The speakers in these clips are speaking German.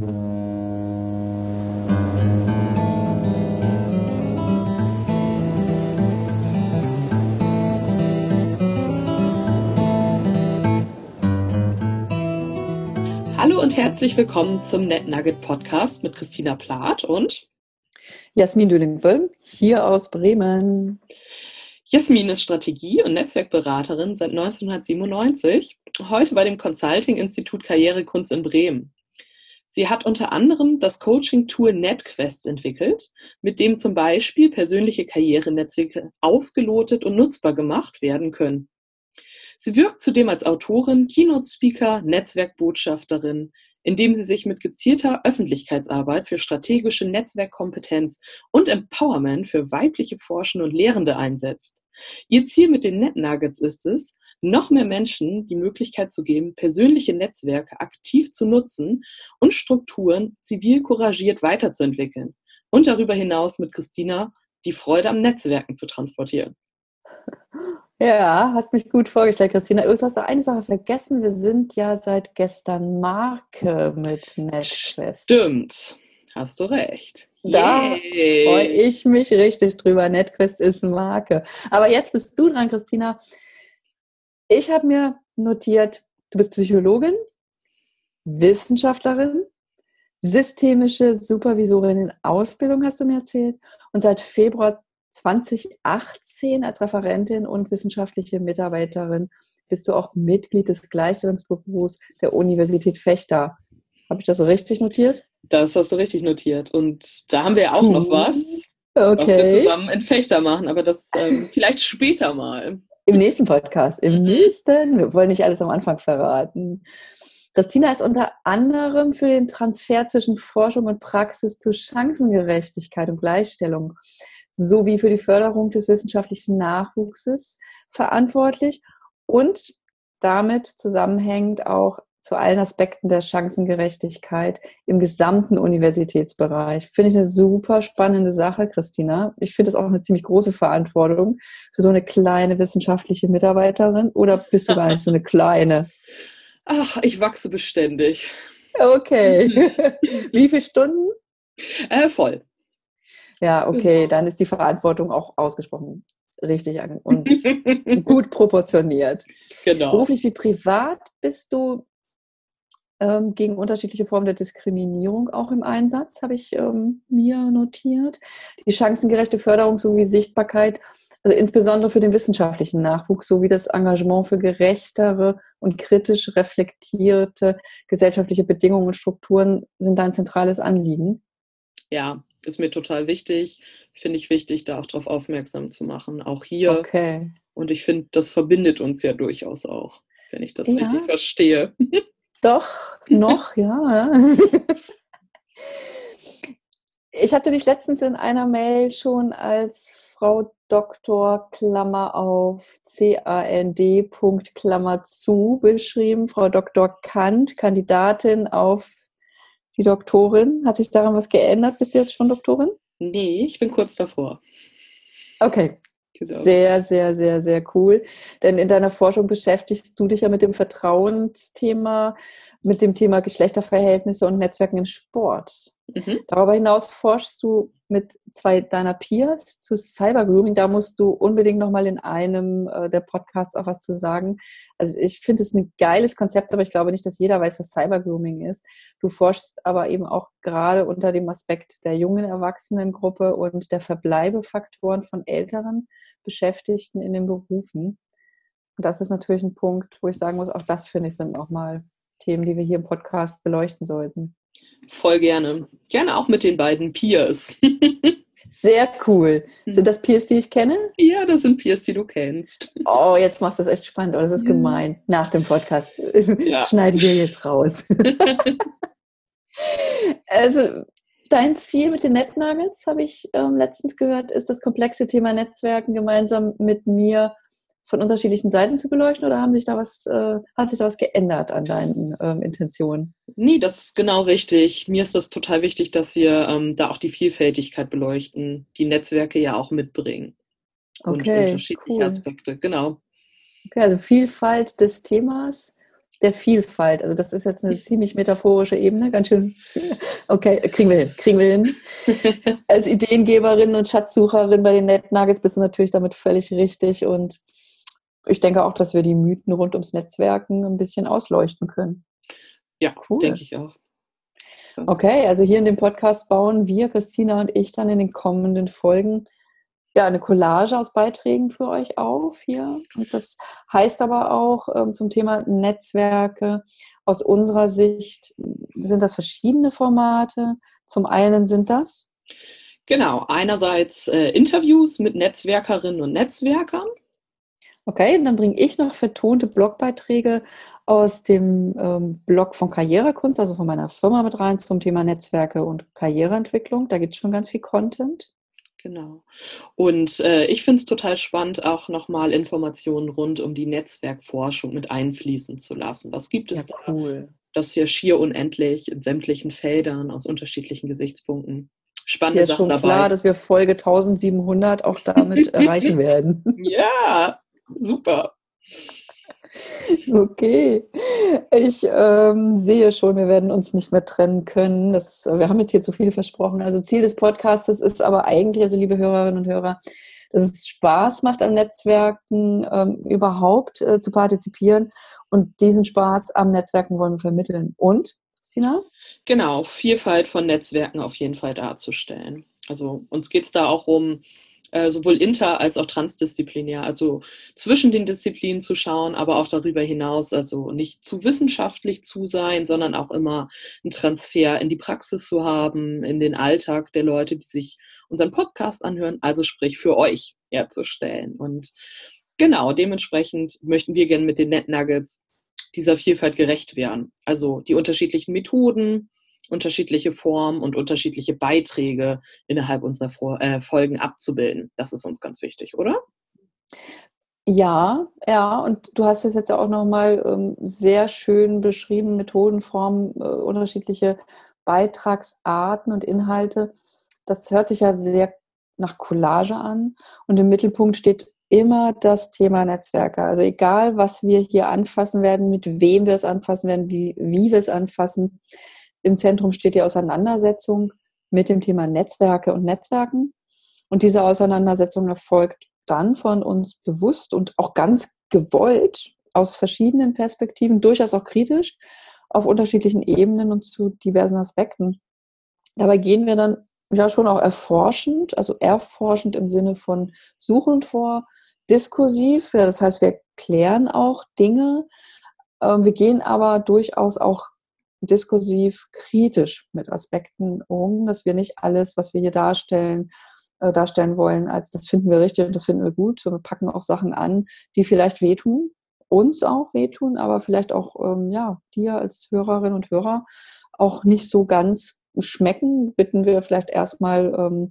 Hallo und herzlich willkommen zum NetNugget Podcast mit Christina Plath und Jasmin Dülling-Wölm, hier aus Bremen. Jasmin ist Strategie- und Netzwerkberaterin seit 1997, heute bei dem Consulting-Institut Karrierekunst in Bremen. Sie hat unter anderem das Coaching-Tool NetQuest entwickelt, mit dem zum Beispiel persönliche Karrierenetzwerke ausgelotet und nutzbar gemacht werden können. Sie wirkt zudem als Autorin, Keynote-Speaker, Netzwerkbotschafterin, indem sie sich mit gezielter Öffentlichkeitsarbeit für strategische Netzwerkkompetenz und Empowerment für weibliche Forschende und Lehrende einsetzt. Ihr Ziel mit den NetNuggets ist es, noch mehr Menschen die Möglichkeit zu geben, persönliche Netzwerke aktiv zu nutzen und Strukturen zivil couragiert weiterzuentwickeln und darüber hinaus mit Christina die Freude am Netzwerken zu transportieren. Ja, hast mich gut vorgestellt, Christina. Du hast da eine Sache vergessen. Wir sind ja seit gestern Marke mit NetQuest. Stimmt, hast du recht. Da freue ich mich richtig drüber. NetQuest ist Marke. Aber jetzt bist du dran, Christina. Ich habe mir notiert, du bist Psychologin, Wissenschaftlerin, systemische Supervisorin in Ausbildung, hast du mir erzählt, und seit Februar 2018 als Referentin und wissenschaftliche Mitarbeiterin bist du auch Mitglied des Gleichstellungsbüros der Universität Fechter. Habe ich das richtig notiert? Das hast du richtig notiert. Und da haben wir auch noch hm. was, okay. was wir zusammen in Fechter machen, aber das ähm, vielleicht später mal. Im nächsten Podcast, im mhm. nächsten. Wir wollen nicht alles am Anfang verraten. Christina ist unter anderem für den Transfer zwischen Forschung und Praxis zu Chancengerechtigkeit und Gleichstellung sowie für die Förderung des wissenschaftlichen Nachwuchses verantwortlich und damit zusammenhängend auch zu allen Aspekten der Chancengerechtigkeit im gesamten Universitätsbereich. Finde ich eine super spannende Sache, Christina. Ich finde es auch eine ziemlich große Verantwortung für so eine kleine wissenschaftliche Mitarbeiterin. Oder bist du gar nicht so eine kleine? Ach, ich wachse beständig. Okay. Wie viele Stunden? Äh, voll. Ja, okay, genau. dann ist die Verantwortung auch ausgesprochen richtig und gut proportioniert. Genau. Beruflich wie privat bist du ähm, gegen unterschiedliche Formen der Diskriminierung auch im Einsatz, habe ich ähm, mir notiert. Die chancengerechte Förderung sowie Sichtbarkeit, also insbesondere für den wissenschaftlichen Nachwuchs sowie das Engagement für gerechtere und kritisch reflektierte gesellschaftliche Bedingungen und Strukturen sind ein zentrales Anliegen. Ja, ist mir total wichtig. Finde ich wichtig, da auch darauf aufmerksam zu machen, auch hier. Okay. Und ich finde, das verbindet uns ja durchaus auch, wenn ich das ja. richtig verstehe. Doch, noch, ja. Ich hatte dich letztens in einer Mail schon als Frau Doktor Klammer auf C-A-N-D Punkt Klammer zu beschrieben. Frau Dr. Kant, Kandidatin auf die Doktorin. Hat sich daran was geändert? Bist du jetzt schon Doktorin? Nee, ich bin kurz davor. Okay. Genau. Sehr, sehr, sehr, sehr cool. Denn in deiner Forschung beschäftigst du dich ja mit dem Vertrauensthema, mit dem Thema Geschlechterverhältnisse und Netzwerken im Sport. Mhm. Darüber hinaus forschst du mit zwei deiner Peers zu Cybergrooming. Da musst du unbedingt nochmal in einem äh, der Podcasts auch was zu sagen. Also ich finde es ein geiles Konzept, aber ich glaube nicht, dass jeder weiß, was Cybergrooming ist. Du forschst aber eben auch gerade unter dem Aspekt der jungen Erwachsenengruppe und der Verbleibefaktoren von älteren Beschäftigten in den Berufen. Und das ist natürlich ein Punkt, wo ich sagen muss, auch das finde ich sind auch mal Themen, die wir hier im Podcast beleuchten sollten. Voll gerne. Gerne auch mit den beiden Peers. Sehr cool. Sind das Peers, die ich kenne? Ja, das sind Peers, die du kennst. Oh, jetzt machst du das echt spannend. Oh, das ist gemein. Nach dem Podcast ja. schneiden wir jetzt raus. also, dein Ziel mit den NetNuggets, habe ich ähm, letztens gehört, ist das komplexe Thema Netzwerken gemeinsam mit mir von unterschiedlichen Seiten zu beleuchten oder haben sich da was, äh, hat sich da was geändert an deinen ähm, Intentionen? Nee, das ist genau richtig. Mir ist das total wichtig, dass wir ähm, da auch die Vielfältigkeit beleuchten, die Netzwerke ja auch mitbringen. Okay, und unterschiedliche cool. Aspekte, genau. Okay, also Vielfalt des Themas der Vielfalt. Also das ist jetzt eine ziemlich metaphorische Ebene, ganz schön. Okay, kriegen wir hin, kriegen wir hin. Als Ideengeberin und Schatzsucherin bei den Net Nuggets bist du natürlich damit völlig richtig und ich denke auch, dass wir die Mythen rund ums Netzwerken ein bisschen ausleuchten können. Ja, cool. denke ich auch. Okay, also hier in dem Podcast bauen wir, Christina und ich, dann in den kommenden Folgen ja, eine Collage aus Beiträgen für euch auf hier. Und das heißt aber auch ähm, zum Thema Netzwerke. Aus unserer Sicht sind das verschiedene Formate. Zum einen sind das. Genau, einerseits äh, Interviews mit Netzwerkerinnen und Netzwerkern. Okay, und dann bringe ich noch vertonte Blogbeiträge aus dem ähm, Blog von Karrierekunst, also von meiner Firma mit rein zum Thema Netzwerke und Karriereentwicklung. Da gibt es schon ganz viel Content. Genau. Und äh, ich finde es total spannend, auch nochmal Informationen rund um die Netzwerkforschung mit einfließen zu lassen. Was gibt es ja, cool. da? Das ist ja schier unendlich in sämtlichen Feldern aus unterschiedlichen Gesichtspunkten. Spannende Sachen schon dabei. klar, dass wir Folge 1700 auch damit erreichen werden. Ja, super. Okay, ich ähm, sehe schon, wir werden uns nicht mehr trennen können. Das, wir haben jetzt hier zu viel versprochen. Also Ziel des Podcasts ist aber eigentlich, also liebe Hörerinnen und Hörer, dass es Spaß macht am Netzwerken ähm, überhaupt äh, zu partizipieren und diesen Spaß am Netzwerken wollen wir vermitteln. Und, Christina? Genau, Vielfalt von Netzwerken auf jeden Fall darzustellen. Also uns geht es da auch um äh, sowohl inter- als auch transdisziplinär, also zwischen den Disziplinen zu schauen, aber auch darüber hinaus, also nicht zu wissenschaftlich zu sein, sondern auch immer einen Transfer in die Praxis zu haben, in den Alltag der Leute, die sich unseren Podcast anhören, also sprich für euch herzustellen. Und genau, dementsprechend möchten wir gerne mit den Net Nuggets dieser Vielfalt gerecht werden. Also die unterschiedlichen Methoden, unterschiedliche Formen und unterschiedliche Beiträge innerhalb unserer äh, Folgen abzubilden. Das ist uns ganz wichtig, oder? Ja, ja, und du hast es jetzt auch nochmal ähm, sehr schön beschrieben, Methodenformen, äh, unterschiedliche Beitragsarten und Inhalte. Das hört sich ja sehr nach Collage an und im Mittelpunkt steht immer das Thema Netzwerke. Also egal, was wir hier anfassen werden, mit wem wir es anfassen werden, wie, wie wir es anfassen, im Zentrum steht die Auseinandersetzung mit dem Thema Netzwerke und Netzwerken. Und diese Auseinandersetzung erfolgt dann von uns bewusst und auch ganz gewollt aus verschiedenen Perspektiven, durchaus auch kritisch, auf unterschiedlichen Ebenen und zu diversen Aspekten. Dabei gehen wir dann ja schon auch erforschend, also erforschend im Sinne von suchend vor, diskursiv, ja, das heißt, wir klären auch Dinge, ähm, wir gehen aber durchaus auch diskursiv kritisch mit Aspekten um, dass wir nicht alles, was wir hier darstellen, äh, darstellen wollen, als das finden wir richtig und das finden wir gut. So, wir packen auch Sachen an, die vielleicht wehtun, uns auch wehtun, aber vielleicht auch ähm, ja, dir als Hörerinnen und Hörer auch nicht so ganz schmecken, bitten wir vielleicht erstmal ähm,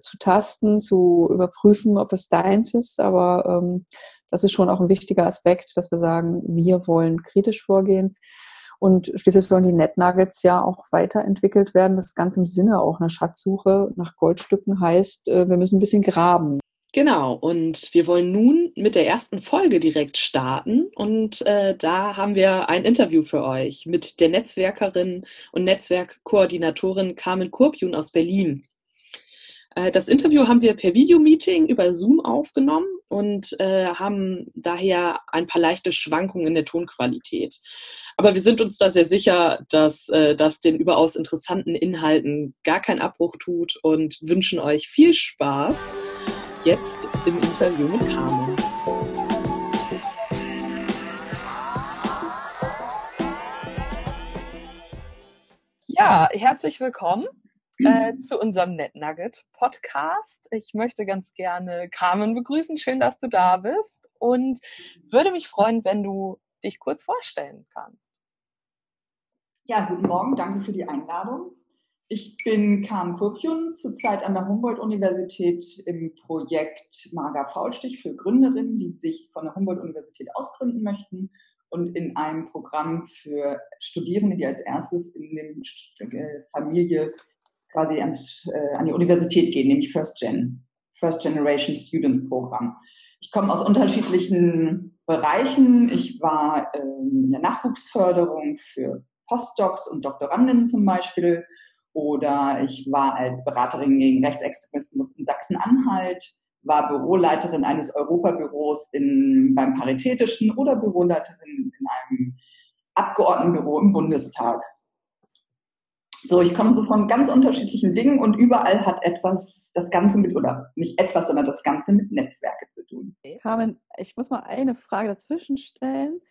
zu tasten, zu überprüfen, ob es deins ist. Aber ähm, das ist schon auch ein wichtiger Aspekt, dass wir sagen, wir wollen kritisch vorgehen. Und schließlich sollen die NetNuggets ja auch weiterentwickelt werden. Das Ganze im Sinne auch einer Schatzsuche nach Goldstücken heißt, äh, wir müssen ein bisschen graben. Genau, und wir wollen nun mit der ersten Folge direkt starten. Und äh, da haben wir ein Interview für euch mit der Netzwerkerin und Netzwerkkoordinatorin Carmen Kurpjun aus Berlin. Äh, das Interview haben wir per Videomeeting über Zoom aufgenommen und äh, haben daher ein paar leichte Schwankungen in der Tonqualität. Aber wir sind uns da sehr sicher, dass äh, das den überaus interessanten Inhalten gar keinen Abbruch tut und wünschen euch viel Spaß jetzt im Interview mit Carmen. Ja, herzlich willkommen äh, zu unserem NetNugget Podcast. Ich möchte ganz gerne Carmen begrüßen. Schön, dass du da bist und würde mich freuen, wenn du dich kurz vorstellen kannst. Ja, guten Morgen, danke für die Einladung. Ich bin Carmen Kurpjun, zurzeit an der Humboldt-Universität im Projekt Marga Faulstich für Gründerinnen, die sich von der Humboldt-Universität ausgründen möchten und in einem Programm für Studierende, die als erstes in der äh, Familie quasi ans, äh, an die Universität gehen, nämlich First Gen, First Generation Students Programm. Ich komme aus unterschiedlichen Bereichen. Ich war ähm, in der Nachwuchsförderung für Postdocs und Doktoranden zum Beispiel. Oder ich war als Beraterin gegen Rechtsextremismus in Sachsen-Anhalt, war Büroleiterin eines Europabüros in, beim Paritätischen oder Büroleiterin in einem Abgeordnetenbüro im Bundestag. So, ich komme so von ganz unterschiedlichen Dingen und überall hat etwas, das Ganze mit, oder nicht etwas, sondern das Ganze mit Netzwerke zu tun. Carmen, ich muss mal eine Frage dazwischen stellen.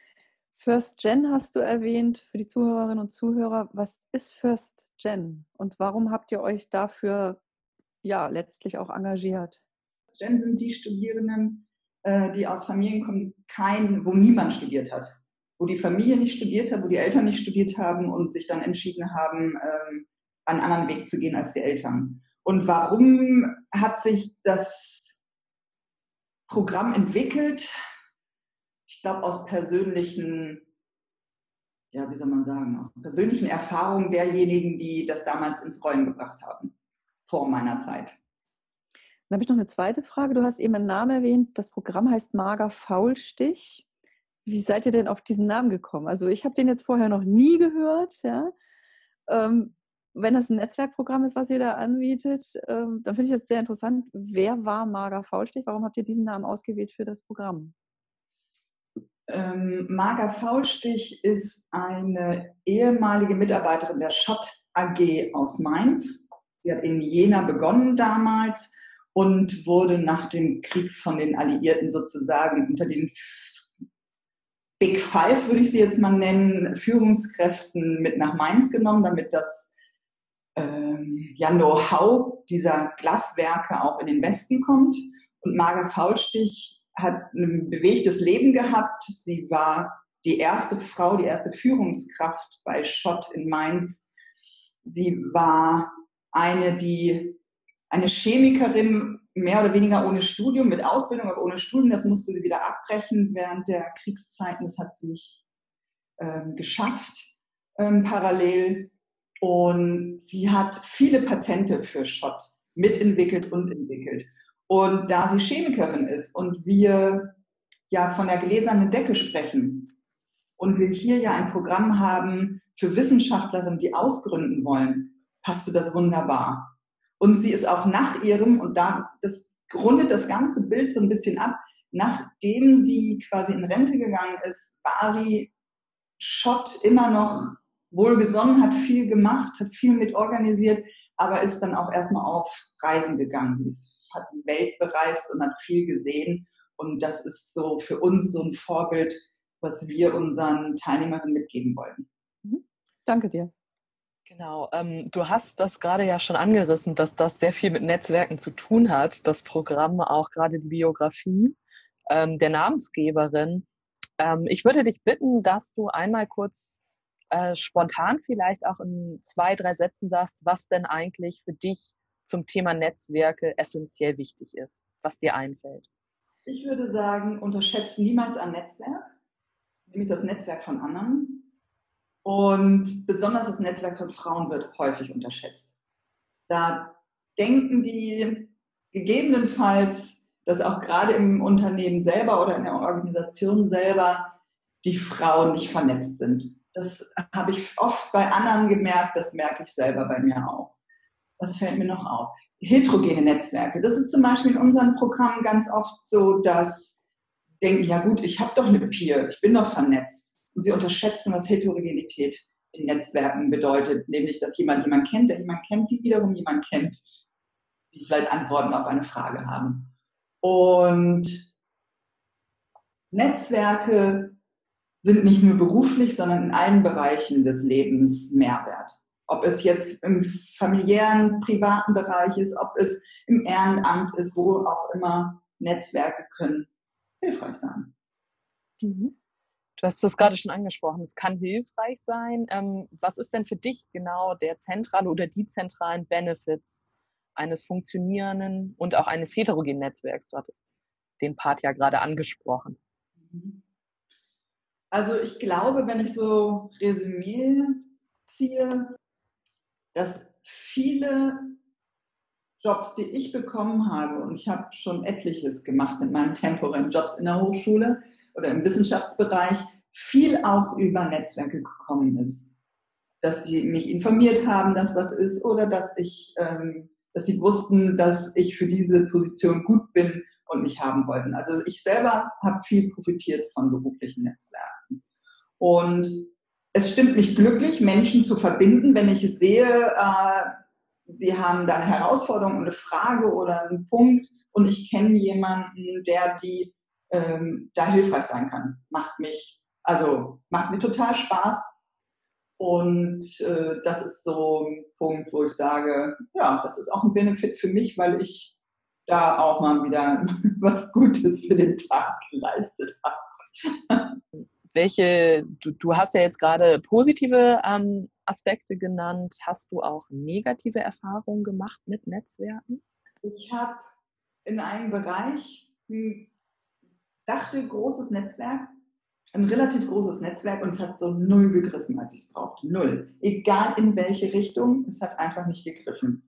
First Gen hast du erwähnt für die Zuhörerinnen und Zuhörer. Was ist First Gen und warum habt ihr euch dafür ja letztlich auch engagiert? First Gen sind die Studierenden, äh, die aus Familien kommen, kein, wo niemand studiert hat wo die Familie nicht studiert hat, wo die Eltern nicht studiert haben und sich dann entschieden haben, ähm, einen anderen Weg zu gehen als die Eltern. Und warum hat sich das Programm entwickelt? Ich glaube, aus persönlichen, ja, wie soll man sagen, aus persönlichen Erfahrungen derjenigen, die das damals ins Rollen gebracht haben, vor meiner Zeit. Dann habe ich noch eine zweite Frage. Du hast eben einen Namen erwähnt. Das Programm heißt Mager Faulstich. Wie seid ihr denn auf diesen Namen gekommen? Also ich habe den jetzt vorher noch nie gehört. Ja? Ähm, wenn das ein Netzwerkprogramm ist, was ihr da anbietet, ähm, dann finde ich das sehr interessant. Wer war Marga Faulstich? Warum habt ihr diesen Namen ausgewählt für das Programm? Ähm, Marga Faulstich ist eine ehemalige Mitarbeiterin der Schott AG aus Mainz. Sie hat in Jena begonnen damals und wurde nach dem Krieg von den Alliierten sozusagen unter den Big Five, würde ich sie jetzt mal nennen, Führungskräften mit nach Mainz genommen, damit das ähm, ja, Know-how dieser Glaswerke auch in den Westen kommt. Und Marga Faulstich hat ein bewegtes Leben gehabt. Sie war die erste Frau, die erste Führungskraft bei Schott in Mainz. Sie war eine, die eine Chemikerin mehr oder weniger ohne Studium, mit Ausbildung, aber ohne Studium. Das musste sie wieder abbrechen während der Kriegszeiten. Das hat sie nicht ähm, geschafft ähm, parallel. Und sie hat viele Patente für Schott mitentwickelt und entwickelt. Und da sie Chemikerin ist und wir ja von der gläsernen Decke sprechen und wir hier ja ein Programm haben für Wissenschaftlerinnen, die ausgründen wollen, passte das wunderbar. Und sie ist auch nach ihrem, und da das rundet das ganze Bild so ein bisschen ab, nachdem sie quasi in Rente gegangen ist, war sie Schott immer noch wohlgesonnen, hat viel gemacht, hat viel mit organisiert, aber ist dann auch erstmal auf Reisen gegangen. Sie ist, hat die Welt bereist und hat viel gesehen. Und das ist so für uns so ein Vorbild, was wir unseren Teilnehmerinnen mitgeben wollen. Mhm. Danke dir. Genau, ähm, du hast das gerade ja schon angerissen, dass das sehr viel mit Netzwerken zu tun hat, das Programm, auch gerade die Biografie ähm, der Namensgeberin. Ähm, ich würde dich bitten, dass du einmal kurz äh, spontan vielleicht auch in zwei, drei Sätzen sagst, was denn eigentlich für dich zum Thema Netzwerke essentiell wichtig ist, was dir einfällt. Ich würde sagen, unterschätze niemals ein Netzwerk, nämlich das Netzwerk von anderen und besonders das Netzwerk von Frauen wird häufig unterschätzt. Da denken die gegebenenfalls, dass auch gerade im Unternehmen selber oder in der Organisation selber die Frauen nicht vernetzt sind. Das habe ich oft bei anderen gemerkt, das merke ich selber bei mir auch. Was fällt mir noch auf? Heterogene Netzwerke. Das ist zum Beispiel in unseren Programmen ganz oft so, dass denken, ja gut, ich habe doch eine Peer, ich bin doch vernetzt. Und sie unterschätzen, was Heterogenität in Netzwerken bedeutet, nämlich, dass jemand jemanden kennt, der jemanden kennt, die wiederum jemanden kennt, die vielleicht Antworten auf eine Frage haben. Und Netzwerke sind nicht nur beruflich, sondern in allen Bereichen des Lebens Mehrwert. Ob es jetzt im familiären, privaten Bereich ist, ob es im Ehrenamt ist, wo auch immer Netzwerke können hilfreich sein. Mhm. Du hast das gerade schon angesprochen. Es kann hilfreich sein. Ähm, was ist denn für dich genau der zentrale oder die zentralen Benefits eines funktionierenden und auch eines heterogenen Netzwerks? Du hattest den Part ja gerade angesprochen. Also ich glaube, wenn ich so Resümee ziehe, dass viele Jobs, die ich bekommen habe, und ich habe schon etliches gemacht mit meinen temporären Jobs in der Hochschule, oder im Wissenschaftsbereich viel auch über Netzwerke gekommen ist. Dass sie mich informiert haben, dass was ist, oder dass ich, ähm, dass sie wussten, dass ich für diese Position gut bin und mich haben wollten. Also ich selber habe viel profitiert von beruflichen Netzwerken. Und es stimmt mich glücklich, Menschen zu verbinden, wenn ich sehe, äh, sie haben da eine Herausforderung, eine Frage oder einen Punkt und ich kenne jemanden, der die ähm, da hilfreich sein kann. Macht mich, also macht mir total Spaß. Und äh, das ist so ein Punkt, wo ich sage, ja, das ist auch ein Benefit für mich, weil ich da auch mal wieder was Gutes für den Tag geleistet habe. welche, du, du hast ja jetzt gerade positive ähm, Aspekte genannt. Hast du auch negative Erfahrungen gemacht mit Netzwerken? Ich habe in einem Bereich, hm, dachte, großes Netzwerk, ein relativ großes Netzwerk und es hat so null gegriffen, als ich es brauchte. Null. Egal in welche Richtung, es hat einfach nicht gegriffen.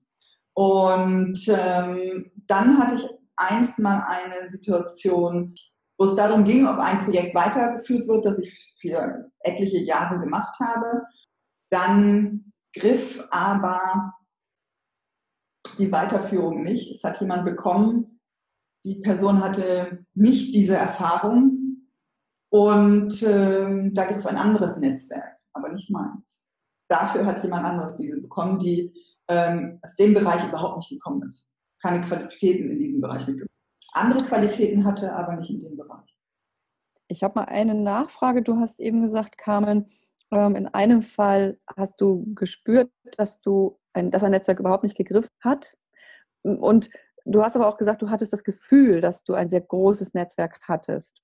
Und ähm, dann hatte ich einst mal eine Situation, wo es darum ging, ob ein Projekt weitergeführt wird, das ich für etliche Jahre gemacht habe. Dann griff aber die Weiterführung nicht. Es hat jemand bekommen, die Person hatte nicht diese Erfahrung und äh, da griff ein anderes Netzwerk, aber nicht meins. Dafür hat jemand anderes diese bekommen, die ähm, aus dem Bereich überhaupt nicht gekommen ist. Keine Qualitäten in diesem Bereich mitgebracht andere Qualitäten hatte, aber nicht in dem Bereich. Ich habe mal eine Nachfrage. Du hast eben gesagt, Carmen, ähm, in einem Fall hast du gespürt, dass du ein, dass ein Netzwerk überhaupt nicht gegriffen hat. Und du hast aber auch gesagt, du hattest das Gefühl, dass du ein sehr großes Netzwerk hattest.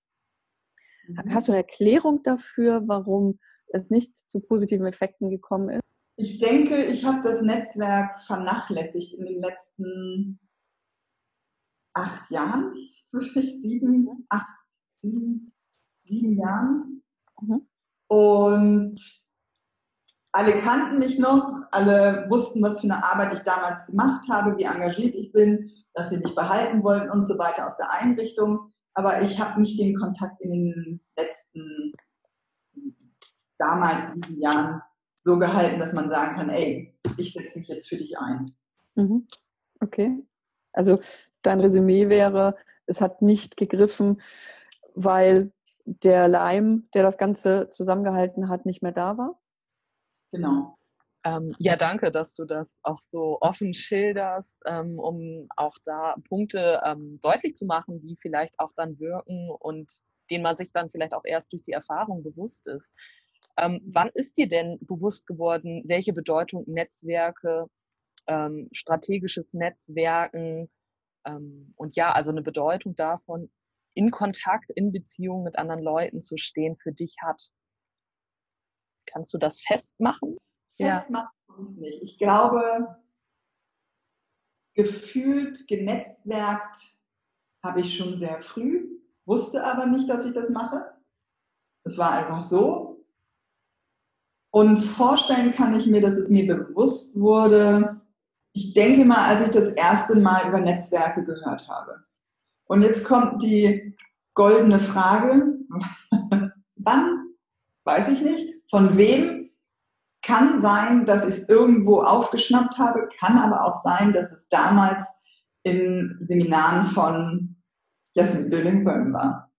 Mhm. Hast du eine Erklärung dafür, warum es nicht zu positiven Effekten gekommen ist? Ich denke, ich habe das Netzwerk vernachlässigt in den letzten acht Jahren, wirklich sieben, acht, sieben, sieben Jahren. Mhm. Und alle kannten mich noch, alle wussten, was für eine Arbeit ich damals gemacht habe, wie engagiert ich bin, dass sie mich behalten wollten und so weiter aus der Einrichtung. Aber ich habe nicht den Kontakt in den letzten, damals sieben Jahren so gehalten, dass man sagen kann, ey, ich setze mich jetzt für dich ein. Mhm. Okay. Also dein Resümee wäre, es hat nicht gegriffen, weil der Leim, der das Ganze zusammengehalten hat, nicht mehr da war? Genau. Ähm, ja, danke, dass du das auch so offen schilderst, ähm, um auch da Punkte ähm, deutlich zu machen, die vielleicht auch dann wirken und denen man sich dann vielleicht auch erst durch die Erfahrung bewusst ist. Ähm, wann ist dir denn bewusst geworden, welche Bedeutung Netzwerke, ähm, strategisches Netzwerken ähm, und ja, also eine Bedeutung davon, in Kontakt, in Beziehung mit anderen Leuten zu stehen, für dich hat. Kannst du das festmachen? Festmachen ja. es nicht. Ich glaube, gefühlt, genetzwerkt habe ich schon sehr früh, wusste aber nicht, dass ich das mache. Es war einfach so. Und vorstellen kann ich mir, dass es mir bewusst wurde, ich denke mal, als ich das erste Mal über Netzwerke gehört habe. Und jetzt kommt die goldene Frage, wann? Weiß ich nicht. Von wem? Kann sein, dass ich es irgendwo aufgeschnappt habe, kann aber auch sein, dass es damals in Seminaren von Jasmin Dölling-Böhm war.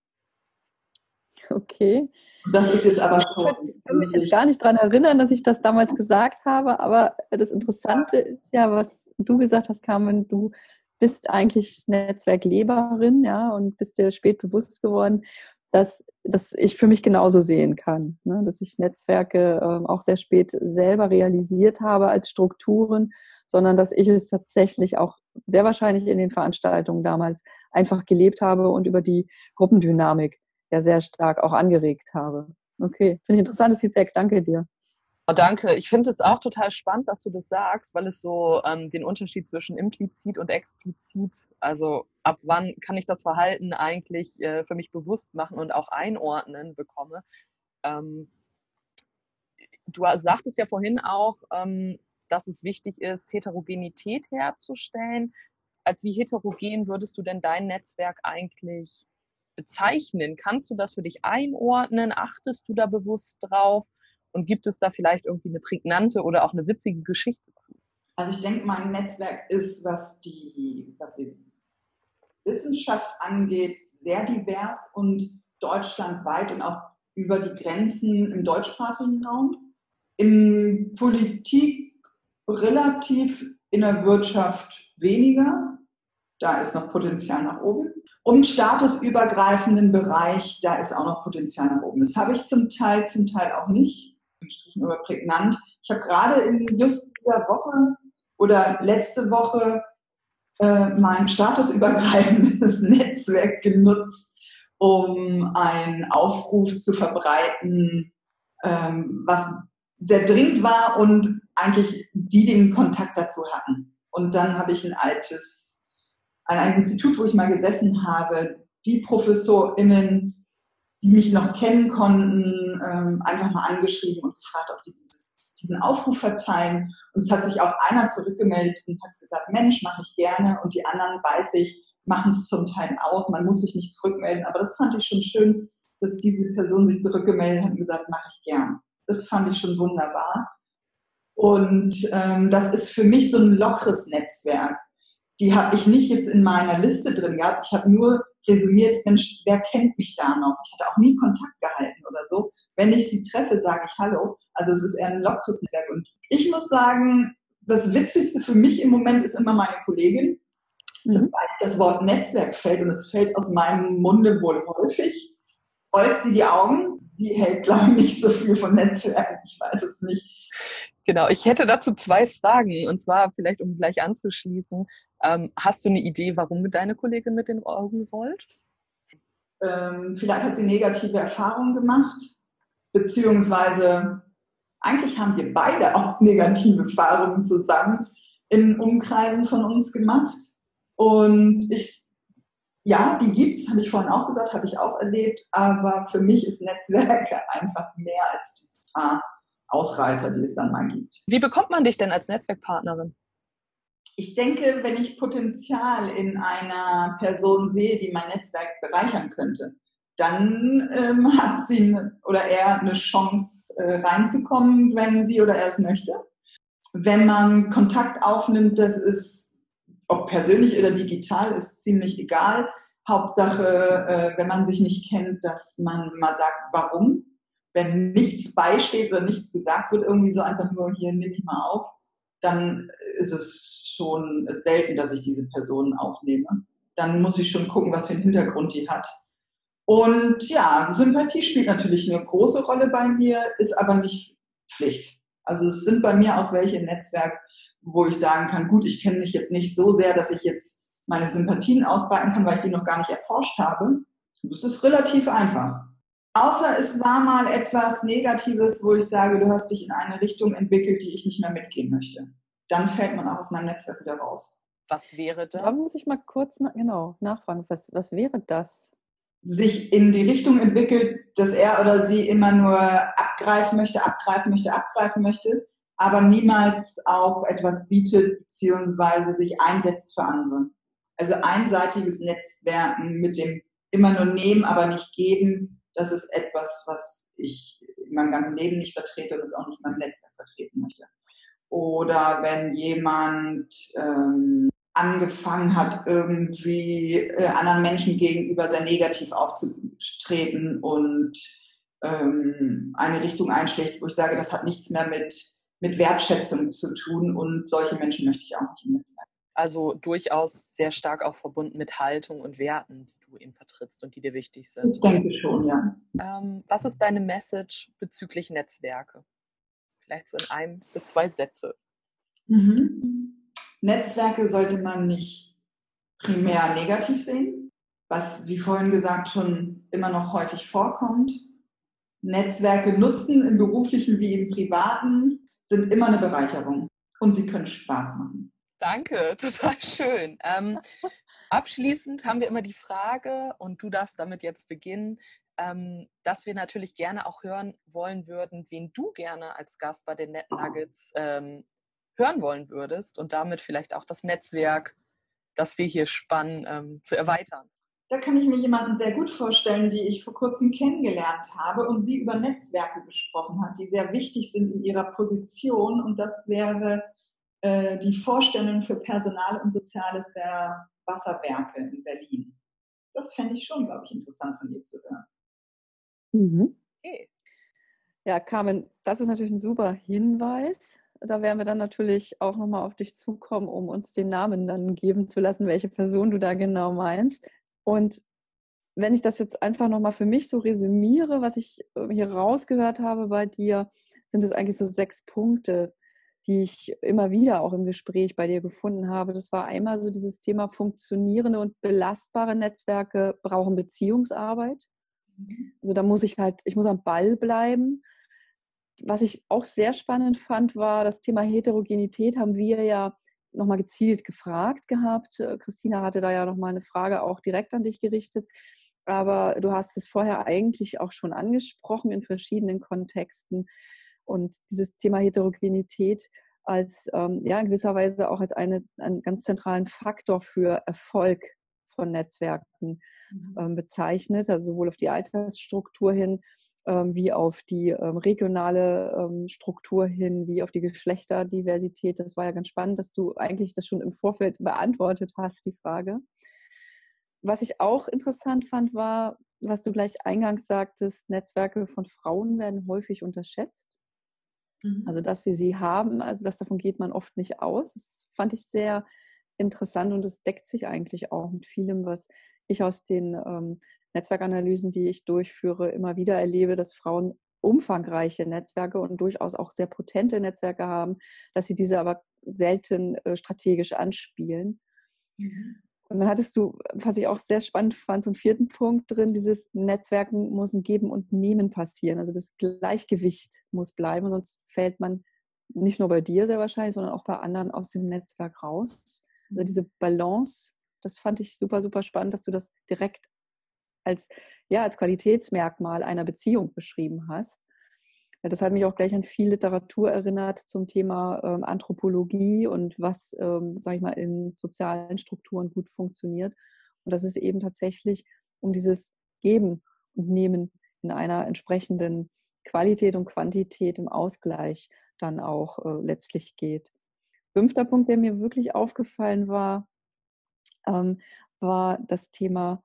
Okay. Das ist jetzt aber schon. Ich kann mich jetzt gar nicht daran erinnern, dass ich das damals gesagt habe, aber das Interessante ist ja, was du gesagt hast, Carmen, du bist eigentlich Netzwerkleberin, ja, und bist dir spät bewusst geworden, dass, dass ich für mich genauso sehen kann, ne? dass ich Netzwerke äh, auch sehr spät selber realisiert habe als Strukturen, sondern dass ich es tatsächlich auch sehr wahrscheinlich in den Veranstaltungen damals einfach gelebt habe und über die Gruppendynamik ja sehr stark auch angeregt habe. Okay, finde ich interessantes Feedback. Danke dir. Oh, danke. Ich finde es auch total spannend, dass du das sagst, weil es so ähm, den Unterschied zwischen implizit und explizit, also ab wann kann ich das Verhalten eigentlich äh, für mich bewusst machen und auch einordnen bekomme. Ähm, du sagtest ja vorhin auch, ähm, dass es wichtig ist, Heterogenität herzustellen. Als wie heterogen würdest du denn dein Netzwerk eigentlich bezeichnen? Kannst du das für dich einordnen? Achtest du da bewusst drauf? Und gibt es da vielleicht irgendwie eine prägnante oder auch eine witzige Geschichte zu? Also ich denke, mein Netzwerk ist, was die, was die Wissenschaft angeht, sehr divers und deutschlandweit und auch über die Grenzen im deutschsprachigen Raum. In Politik relativ, in der Wirtschaft weniger. Da ist noch Potenzial nach oben. Und statusübergreifenden Bereich, da ist auch noch Potenzial nach oben. Das habe ich zum Teil, zum Teil auch nicht. Über prägnant. Ich habe gerade in just dieser Woche oder letzte Woche äh, mein statusübergreifendes Netzwerk genutzt, um einen Aufruf zu verbreiten, ähm, was sehr dringend war und eigentlich die den Kontakt dazu hatten. Und dann habe ich ein altes, an einem Institut, wo ich mal gesessen habe, die ProfessorInnen, die mich noch kennen konnten, ähm, einfach mal angeschrieben und gefragt, ob sie dieses, diesen Aufruf verteilen. Und es hat sich auch einer zurückgemeldet und hat gesagt, Mensch, mache ich gerne. Und die anderen, weiß ich, machen es zum Teil auch. Man muss sich nicht zurückmelden. Aber das fand ich schon schön, dass diese Person sich zurückgemeldet hat und gesagt, mache ich gern. Das fand ich schon wunderbar. Und ähm, das ist für mich so ein lockeres Netzwerk. Die habe ich nicht jetzt in meiner Liste drin gehabt. Ich habe nur resümiert, Mensch, wer kennt mich da noch? Ich hatte auch nie Kontakt gehalten oder so. Wenn ich sie treffe, sage ich Hallo. Also es ist eher ein lockeres Netzwerk. Und ich muss sagen, das Witzigste für mich im Moment ist immer meine Kollegin. Mhm. Das Wort Netzwerk fällt und es fällt aus meinem Munde wohl häufig. Rollt sie die Augen? Sie hält, glaube ich, nicht so viel von Netzwerken. Ich weiß es nicht. Genau, ich hätte dazu zwei Fragen. Und zwar vielleicht, um gleich anzuschließen. Ähm, hast du eine Idee, warum deine Kollegin mit den Augen rollt? Ähm, vielleicht hat sie negative Erfahrungen gemacht, beziehungsweise eigentlich haben wir beide auch negative Erfahrungen zusammen in Umkreisen von uns gemacht. Und ich, ja, die gibt's, habe ich vorhin auch gesagt, habe ich auch erlebt, aber für mich ist Netzwerke einfach mehr als diese paar Ausreißer, die es dann mal gibt. Wie bekommt man dich denn als Netzwerkpartnerin? Ich denke, wenn ich Potenzial in einer Person sehe, die mein Netzwerk bereichern könnte, dann ähm, hat sie oder er eine Chance äh, reinzukommen, wenn sie oder er es möchte. Wenn man Kontakt aufnimmt, das ist, ob persönlich oder digital, ist ziemlich egal. Hauptsache, äh, wenn man sich nicht kennt, dass man mal sagt, warum. Wenn nichts beisteht oder nichts gesagt wird, irgendwie so einfach nur hier nehme ich mal auf, dann ist es schon selten, dass ich diese Person aufnehme. Dann muss ich schon gucken, was für einen Hintergrund die hat und ja, Sympathie spielt natürlich eine große Rolle bei mir, ist aber nicht Pflicht. Also es sind bei mir auch welche im Netzwerk, wo ich sagen kann, gut, ich kenne mich jetzt nicht so sehr, dass ich jetzt meine Sympathien ausbreiten kann, weil ich die noch gar nicht erforscht habe. Das ist relativ einfach. Außer es war mal etwas Negatives, wo ich sage, du hast dich in eine Richtung entwickelt, die ich nicht mehr mitgehen möchte. Dann fällt man auch aus meinem Netzwerk wieder raus. Was wäre das? Da muss ich mal kurz na genau nachfragen. Was, was wäre das? Sich in die Richtung entwickelt, dass er oder sie immer nur abgreifen möchte, abgreifen möchte, abgreifen möchte, aber niemals auch etwas bietet beziehungsweise sich einsetzt für andere. Also einseitiges Netzwerken mit dem immer nur nehmen, aber nicht geben, das ist etwas, was ich in meinem ganzen Leben nicht vertrete und es auch nicht in meinem Netzwerk vertreten möchte. Oder wenn jemand ähm, angefangen hat, irgendwie äh, anderen Menschen gegenüber sehr negativ aufzutreten und ähm, eine Richtung einschlägt, wo ich sage, das hat nichts mehr mit, mit Wertschätzung zu tun und solche Menschen möchte ich auch nicht im Netzwerk. Also durchaus sehr stark auch verbunden mit Haltung und Werten, die du eben vertrittst und die dir wichtig sind. Ich denke schon, ja. Ähm, was ist deine Message bezüglich Netzwerke? Vielleicht so in einem bis zwei Sätze. Mhm. Netzwerke sollte man nicht primär negativ sehen, was, wie vorhin gesagt, schon immer noch häufig vorkommt. Netzwerke nutzen im beruflichen wie im privaten sind immer eine Bereicherung und sie können Spaß machen. Danke, total schön. Ähm, abschließend haben wir immer die Frage, und du darfst damit jetzt beginnen, ähm, dass wir natürlich gerne auch hören wollen würden, wen du gerne als Gast bei den Net Nuggets ähm, hören wollen würdest und damit vielleicht auch das Netzwerk, das wir hier spannen, ähm, zu erweitern. Da kann ich mir jemanden sehr gut vorstellen, die ich vor kurzem kennengelernt habe und sie über Netzwerke gesprochen hat, die sehr wichtig sind in ihrer Position. Und das wäre äh, die Vorstellung für Personal und Soziales der Wasserwerke in Berlin. Das fände ich schon, glaube ich, interessant von ihr zu hören. Mhm. Okay. Ja, Carmen, das ist natürlich ein super Hinweis. Da werden wir dann natürlich auch nochmal auf dich zukommen, um uns den Namen dann geben zu lassen, welche Person du da genau meinst. Und wenn ich das jetzt einfach nochmal für mich so resümiere, was ich äh, hier rausgehört habe bei dir, sind es eigentlich so sechs Punkte, die ich immer wieder auch im Gespräch bei dir gefunden habe. Das war einmal so dieses Thema funktionierende und belastbare Netzwerke brauchen Beziehungsarbeit. Mhm. Also da muss ich halt, ich muss am Ball bleiben. Was ich auch sehr spannend fand, war das Thema Heterogenität haben wir ja nochmal gezielt gefragt gehabt. Äh, Christina hatte da ja nochmal eine Frage auch direkt an dich gerichtet. Aber du hast es vorher eigentlich auch schon angesprochen in verschiedenen Kontexten. Und dieses Thema Heterogenität als, ähm, ja, in gewisser Weise auch als eine, einen ganz zentralen Faktor für Erfolg von Netzwerken mhm. ähm, bezeichnet, also sowohl auf die Altersstruktur hin, wie auf die ähm, regionale ähm, Struktur hin, wie auf die Geschlechterdiversität. Das war ja ganz spannend, dass du eigentlich das schon im Vorfeld beantwortet hast, die Frage. Was ich auch interessant fand, war, was du gleich eingangs sagtest, Netzwerke von Frauen werden häufig unterschätzt. Mhm. Also, dass sie sie haben, also das davon geht man oft nicht aus. Das fand ich sehr interessant und es deckt sich eigentlich auch mit vielem, was ich aus den ähm, Netzwerkanalysen, die ich durchführe, immer wieder erlebe, dass Frauen umfangreiche Netzwerke und durchaus auch sehr potente Netzwerke haben, dass sie diese aber selten äh, strategisch anspielen. Mhm. Und dann hattest du, was ich auch sehr spannend fand, einen vierten Punkt drin, dieses Netzwerken muss ein Geben und Nehmen passieren. Also das Gleichgewicht muss bleiben, sonst fällt man nicht nur bei dir sehr wahrscheinlich, sondern auch bei anderen aus dem Netzwerk raus. Also diese Balance, das fand ich super, super spannend, dass du das direkt als, ja, als Qualitätsmerkmal einer Beziehung beschrieben hast. Das hat mich auch gleich an viel Literatur erinnert zum Thema ähm, Anthropologie und was, ähm, sage ich mal, in sozialen Strukturen gut funktioniert. Und das ist eben tatsächlich um dieses Geben und Nehmen in einer entsprechenden Qualität und Quantität im Ausgleich dann auch äh, letztlich geht. Fünfter Punkt, der mir wirklich aufgefallen war, ähm, war das Thema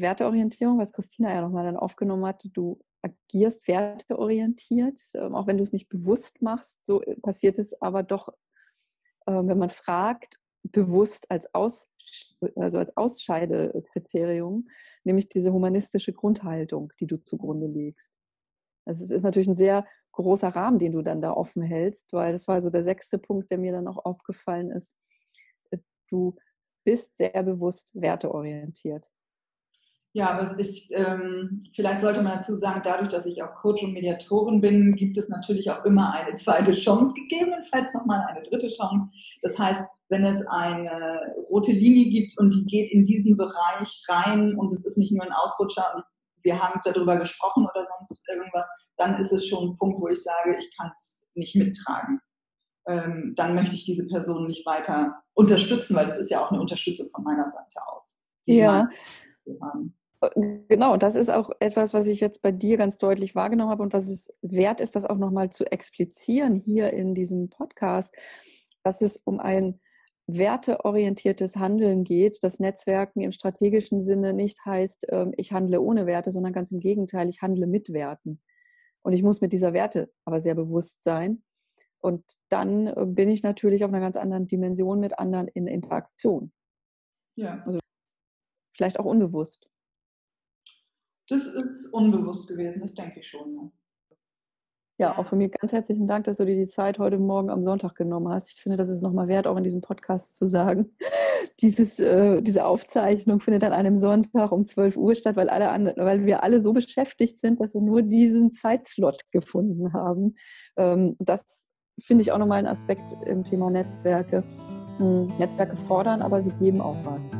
Werteorientierung, was Christina ja nochmal dann aufgenommen hat. Du agierst werteorientiert, ähm, auch wenn du es nicht bewusst machst. So äh, passiert es aber doch, ähm, wenn man fragt, bewusst als, Aus, also als Ausscheidekriterium, nämlich diese humanistische Grundhaltung, die du zugrunde legst. Also es ist natürlich ein sehr großer Rahmen, den du dann da offen hältst, weil das war so der sechste Punkt, der mir dann auch aufgefallen ist. Äh, du bist sehr bewusst werteorientiert. Ja, aber es ist, ähm, vielleicht sollte man dazu sagen, dadurch, dass ich auch Coach und Mediatorin bin, gibt es natürlich auch immer eine zweite Chance, gegebenenfalls nochmal eine dritte Chance. Das heißt, wenn es eine rote Linie gibt und die geht in diesen Bereich rein und es ist nicht nur ein Ausrutscher und wir haben darüber gesprochen oder sonst irgendwas, dann ist es schon ein Punkt, wo ich sage, ich kann es nicht mittragen. Ähm, dann möchte ich diese Person nicht weiter unterstützen, weil das ist ja auch eine Unterstützung von meiner Seite aus. Ja. Haben. Genau, das ist auch etwas, was ich jetzt bei dir ganz deutlich wahrgenommen habe und was es wert ist, das auch nochmal zu explizieren hier in diesem Podcast, dass es um ein werteorientiertes Handeln geht, dass Netzwerken im strategischen Sinne nicht heißt, ähm, ich handle ohne Werte, sondern ganz im Gegenteil, ich handle mit Werten. Und ich muss mit dieser Werte aber sehr bewusst sein. Und dann äh, bin ich natürlich auf einer ganz anderen Dimension mit anderen in Interaktion. Ja. Also vielleicht auch unbewusst. Das ist unbewusst gewesen, das denke ich schon. Ja. Ja, auch von mir ganz herzlichen Dank, dass du dir die Zeit heute Morgen am Sonntag genommen hast. Ich finde, das ist nochmal wert, auch in diesem Podcast zu sagen. Dieses, äh, diese Aufzeichnung findet an einem Sonntag um 12 Uhr statt, weil, alle andere, weil wir alle so beschäftigt sind, dass wir nur diesen Zeitslot gefunden haben. Ähm, das finde ich auch nochmal ein Aspekt im Thema Netzwerke. Hm, Netzwerke fordern, aber sie geben auch was.